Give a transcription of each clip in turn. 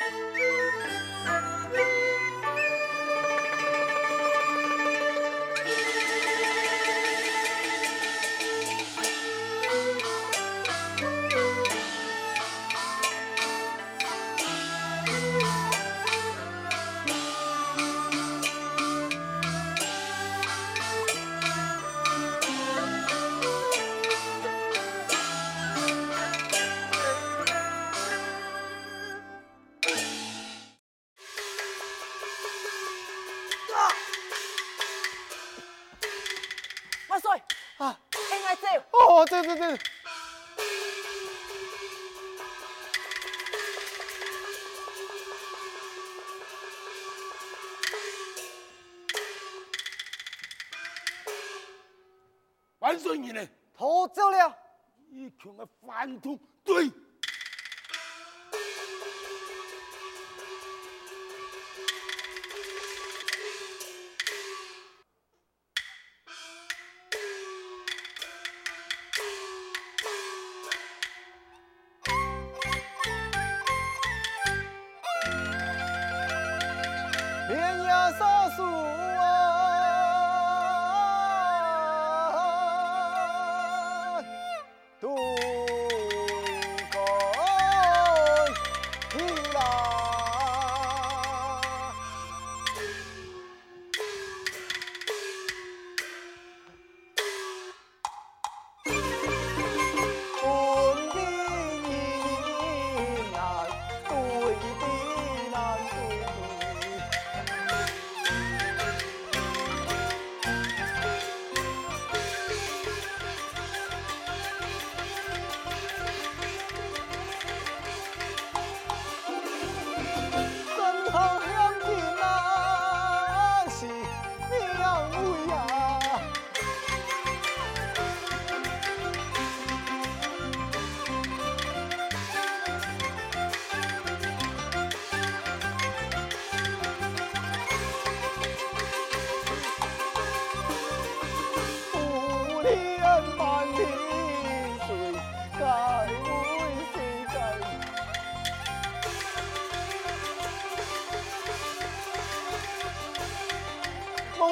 万 万岁爷呢？逃走了。一群的反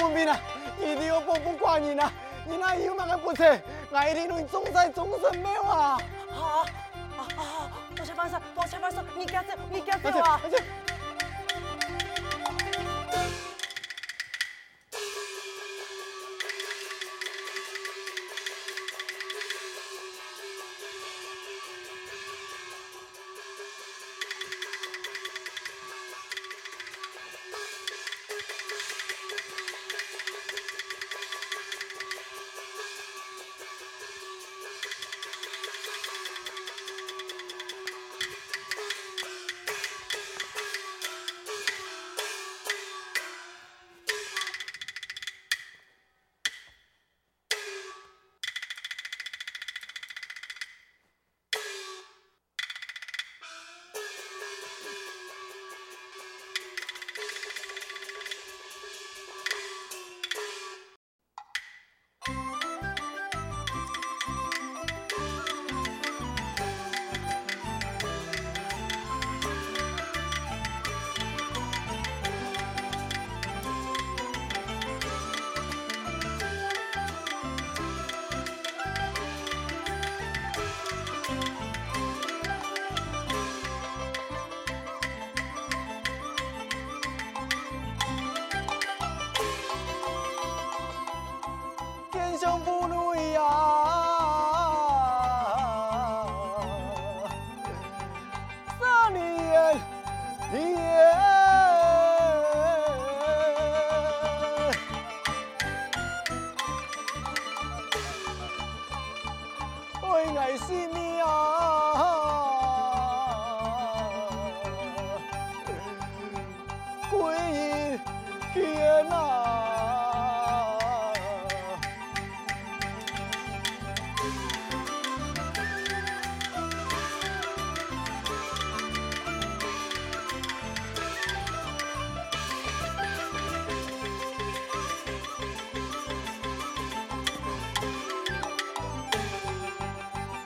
动，对。你呢？你那有那个不成？爱玲珑总裁终身没有啊！好，啊啊！多谢万岁，多谢万岁！你赶走，你赶走啊！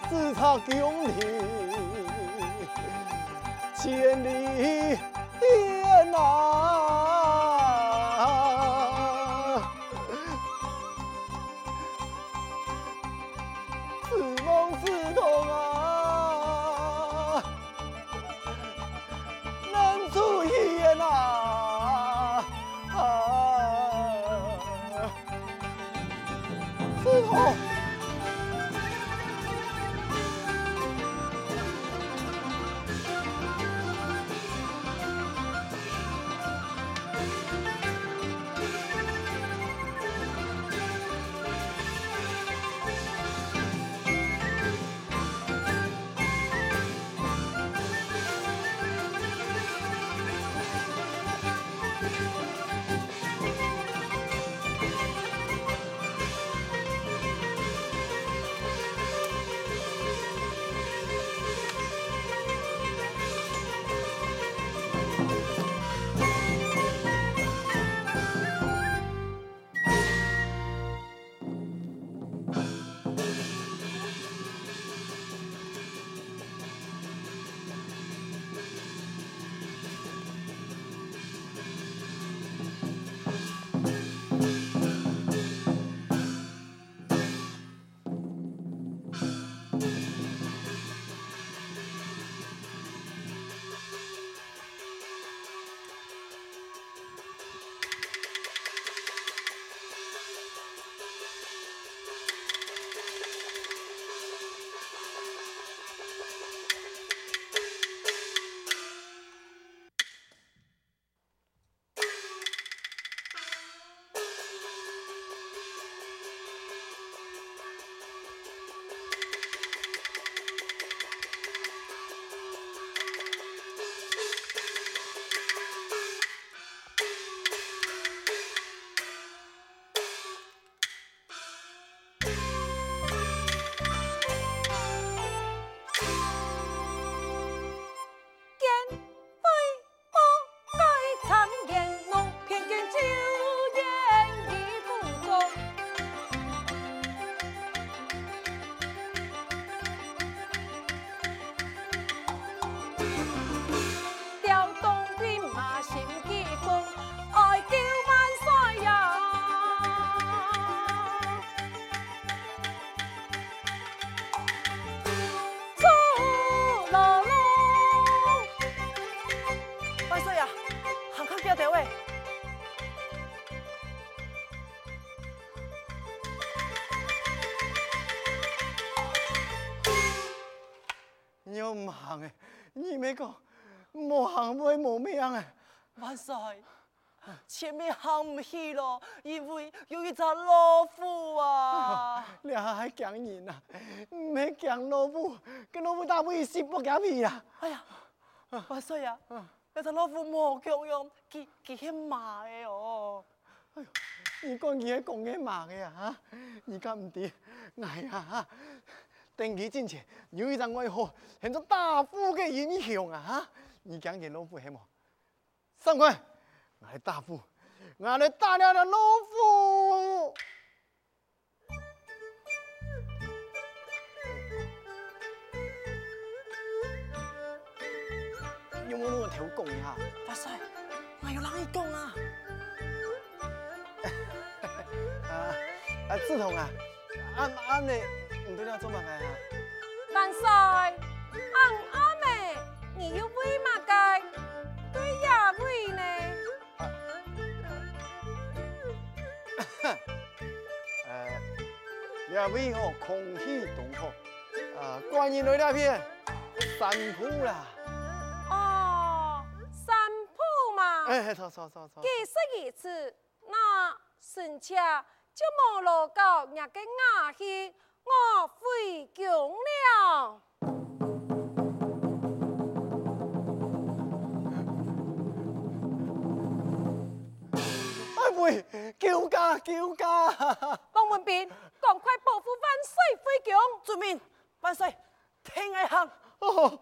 自他宫里千里。天哪！前面行唔去咯，因为有一只老虎啊！你还讲人啊？唔系讲老虎，跟老虎打不一死不讲皮啊！哎呀，万岁呀！那只老虎冇强用，佢佢系马的哦。哎呦你讲嘢讲嘅骂嘅呀？哈！而家唔掂，哎呀！定期之前有一张外号，系做大夫嘅英雄啊！哈！你讲嘅老虎系冇？上官，我系大夫，我嚟打了了老夫。有冇那个条讲呀？万岁，我要让你讲啊！啊啊，志同啊，啱啱你唔对了做乜嘅啊？万岁，两位哦，空气同好，啊，关于那两片山铺啦，哦，山铺嘛，哎，错错错错，几十一次，那神车就没落到人家牙去，我费穷了。哎喂，叫价叫价，王文斌，赶快保护万岁回宫！遵命，万岁，听爱行。哦，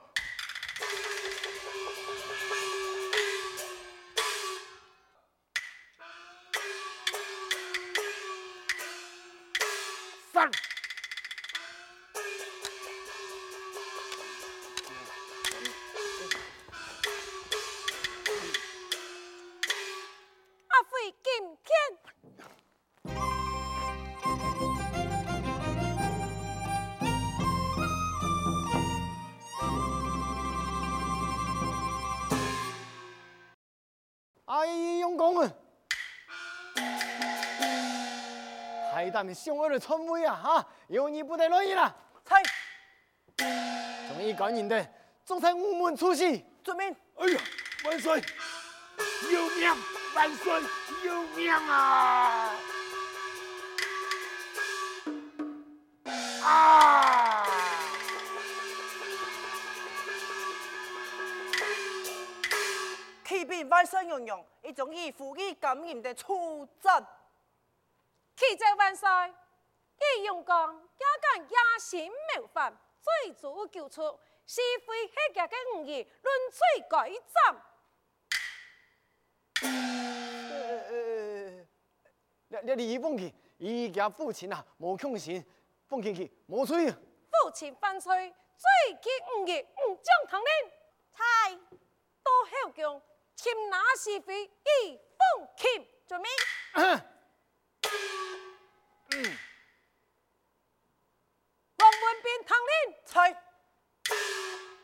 海大们雄伟的传位啊，哈，有你不得乱意啦！猜，终于感应的，总裁我们出席。遵命。哎呀，万岁！有命！万岁！有命啊！啊！启禀万岁娘娘，一种以富裕感染的出阵。启奏万岁，义勇刚也敢野心谋反，最足救出，是非黑家的五爷，论罪改斩。呃，你你你放弃，伊家父亲啊，无强心，放弃去，无罪。父亲犯罪，罪及五爷，唔将堂令。猜，都后宫，擒拿是非，以奉钦。遵命。王文斌堂令。猜，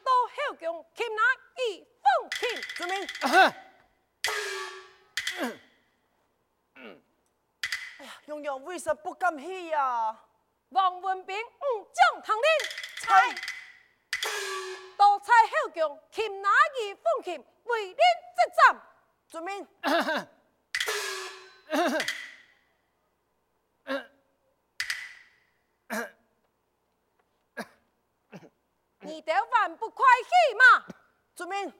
都后宫，擒拿以奉钦。遵命。哎呀，娘娘为什不敢去呀？王文斌唔将堂令。猜，都在后宫，擒拿以奉钦，为令执掌。遵命。你得还不快去嘛？遵命。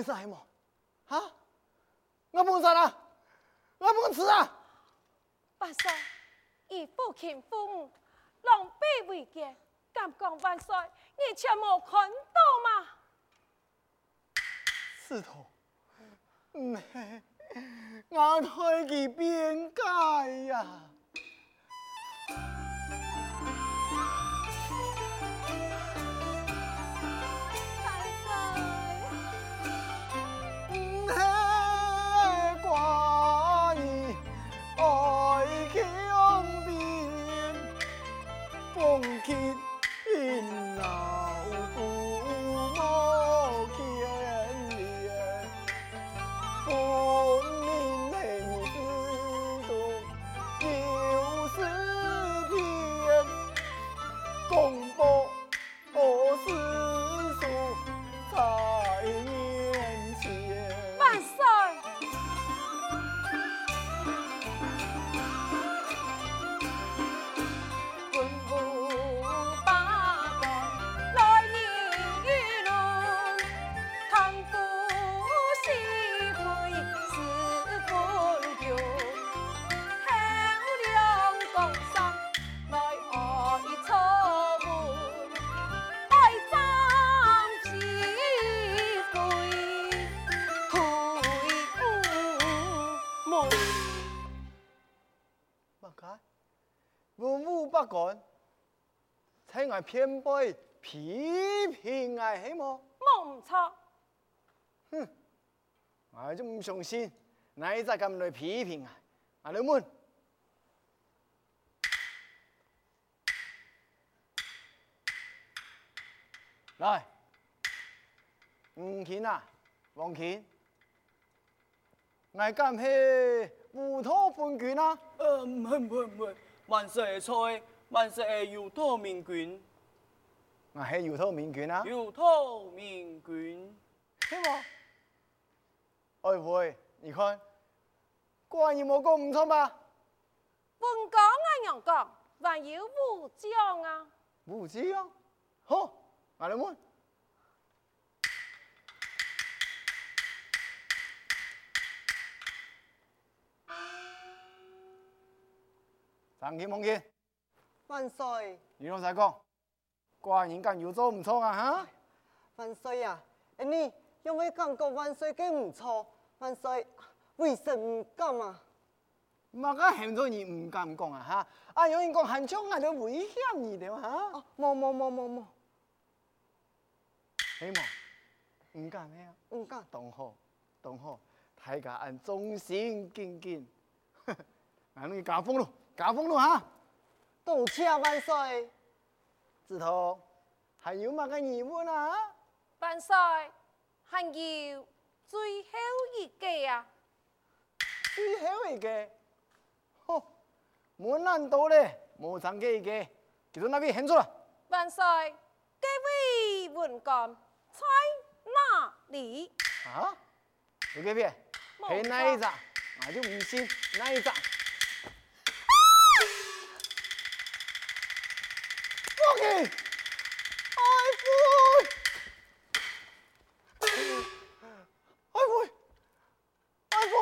你是什么？啊？我不杀啦！我不吃啊！万岁，以父亲父母狼狈为奸，敢讲万岁，你却没看到吗？石头，唔系，我推佢边界呀！讲，请我偏背批评我，系么？冇唔错。哼，我就唔相信，你再咁来批评啊！阿老门，来，吴干啊，王干，我今系乌托邦军啊！呃，唔系唔系唔系，万岁系错，万岁系犹太民军，我系犹太民军啊！犹太民军，系么？哎喂，你看，果然冇讲唔错吧？本讲啊杨讲，还有武将啊。武将，好，阿老门。张金梦见，万岁，你老实讲，果然间有做唔错啊！哈，万岁呀！哎你因为感觉万岁嘅唔错，万岁为什唔敢啊？乜个很多人唔敢讲啊！哈，啊有人讲韩昌啊都危险你哋嘛？哈，冇冇冇冇冇，哎嘛？唔敢咩啊？唔敢。同好，同好，大家按忠心敬敬，俺哋加风咯，加风咯哈！多谢万岁。子潼，还有乜个疑问啊？万岁，还有最后一个啊！最后一个，吼，冇难度咧，冇长嘅一个，其中那边很错啦。万岁，这位文官在哪里？啊？有几边？系哪一张？我就唔信哪一张。放弃！爱妃！爱妃！爱妃！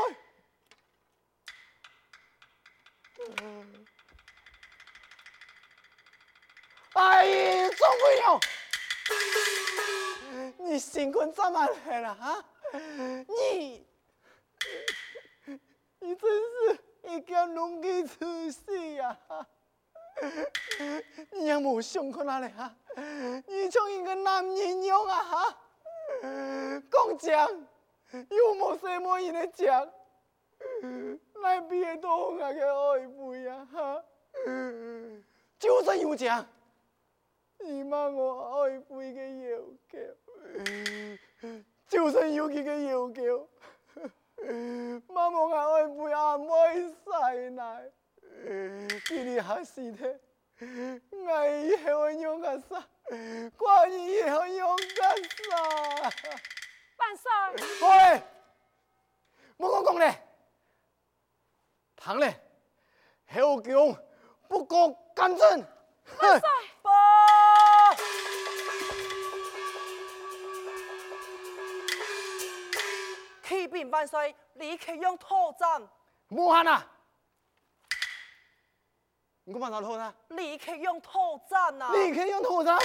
哎，总会有！你辛苦这么来了啊？你，你真是一个龙给出息呀！你有冇想过哪里啊？你像一个男人样啊！哈，讲讲又冇什么人来讲，来别动我个爱妃呀！哈，就算有讲，你骂我爱妃的要求，就算有几个要求，骂我爱妃也唔会使奶。给你下死的，我以后用个啥？关于以后用个啥？万岁！喂，冇讲讲咧，唐咧，后宫不过干政。万岁！报！启禀万岁，李克用讨斩。冇喊啊！你干嘛拿头呢？李克用讨斩啊！李克用讨斩！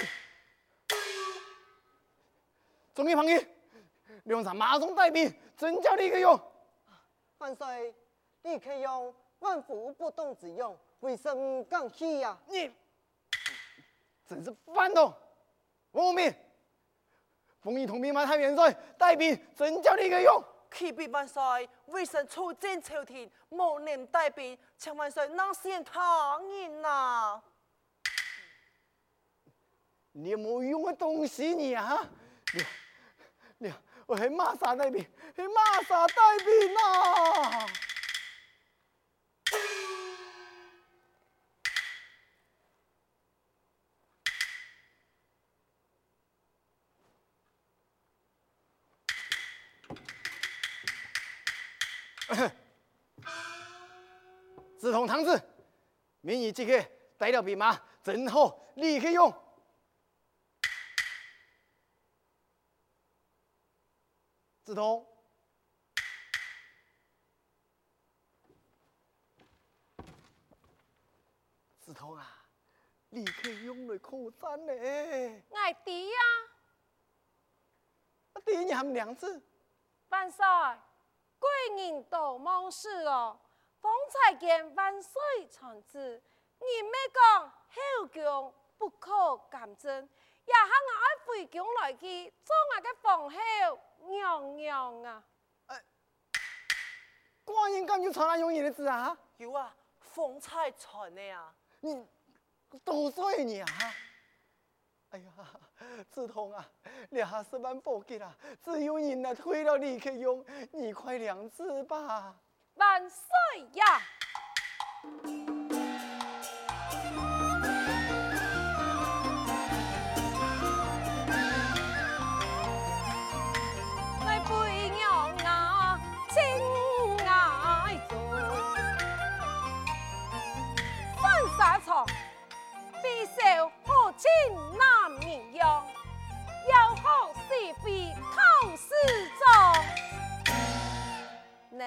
总理旁边，梁山马上带兵征剿李克用。万岁，李克用万夫不动之用，为什么敢去呀？你真是反动！王明，奉你同兵马太元帅带兵征剿李克用。启禀万岁，为臣出征朝廷，无能带兵，请万岁能先他人呐！你有冇用的东西你啊？你你我喺马萨带兵，系马萨带兵啊！自从唐子，明日即刻带了兵马，征讨李克用。子潼，子潼啊，李克用来抗战呢！爱弟呀！啊，弟你还两次？万岁，贵人多忘事哦。方才见万岁传旨，你咩讲后宫不可干政，也喊我爱回宫来去做我嘅皇后娘娘啊！官人敢就传来用人的字啊？有啊，风采传的呀。你多岁你啊？哎呀，志同啊，两十万宝吉啊，只有人啊退了你可用，你快两字吧。万岁呀！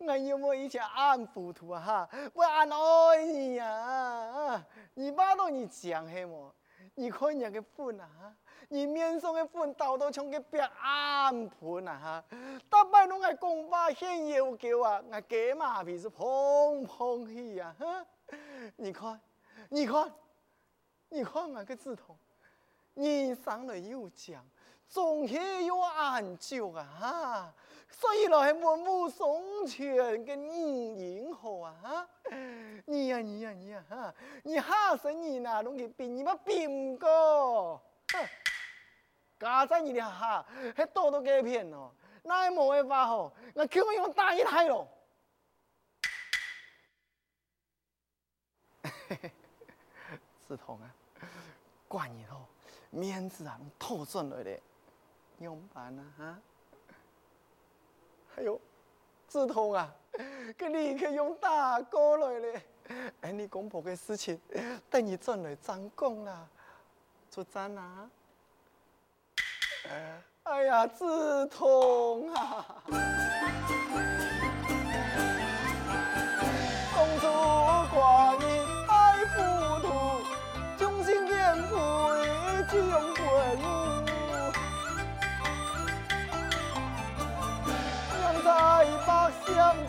我有没有以前暗糊涂啊？哈，不暗爱你啊，你把到你讲什么？你看人家个粉啊，你面上的粉倒到像个白暗盘啊！哈，大摆拢爱讲话很要求啊，我给马屁是碰碰去呀！哈，你看，你看，你看我个字头。你生来有奖，总系有安久啊哈！所以来文武双全嘅你英好啊！哈你呀你呀你呀哈！你吓死你哪拢去变？你乜变唔过？家在你哋哈，还多多给骗哦！那冇办法吼，我叫我用大一胎咯。嘿嘿，志同啊，怪你咯。面子啊，偷赚来的，怎么办啊？哈！哎呦，志同啊，给你一个用大哥来嘞。哎，你公婆的事情，等你转来张公啦，出战啊！哎呀，志同啊！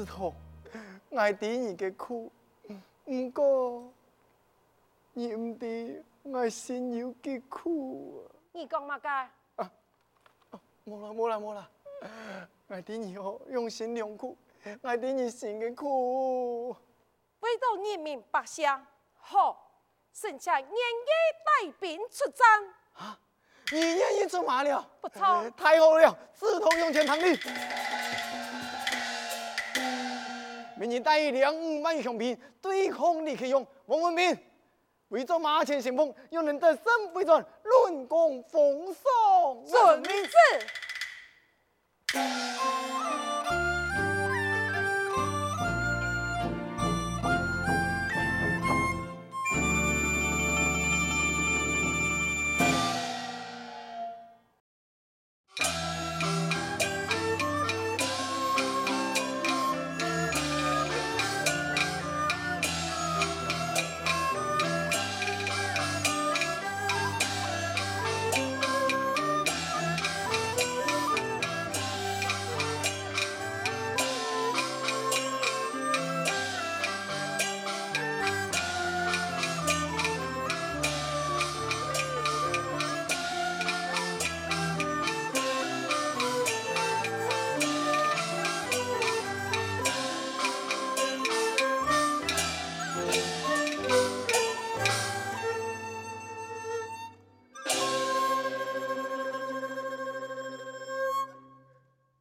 志同，我知你嘅苦，唔过你唔知爱心有几苦。你讲乜嘅？啊，冇啦冇啦冇啦，我知你哦用心良苦，我知你心的苦。为到人民百姓，好，剩下愿意带兵出战。啊，你愿意出马了？不错，太好了，志同用钱堂弟。明年带两五万雄兵对抗李克用、王文斌，围着马前先锋，又能得三不转，论功封赏，准名次。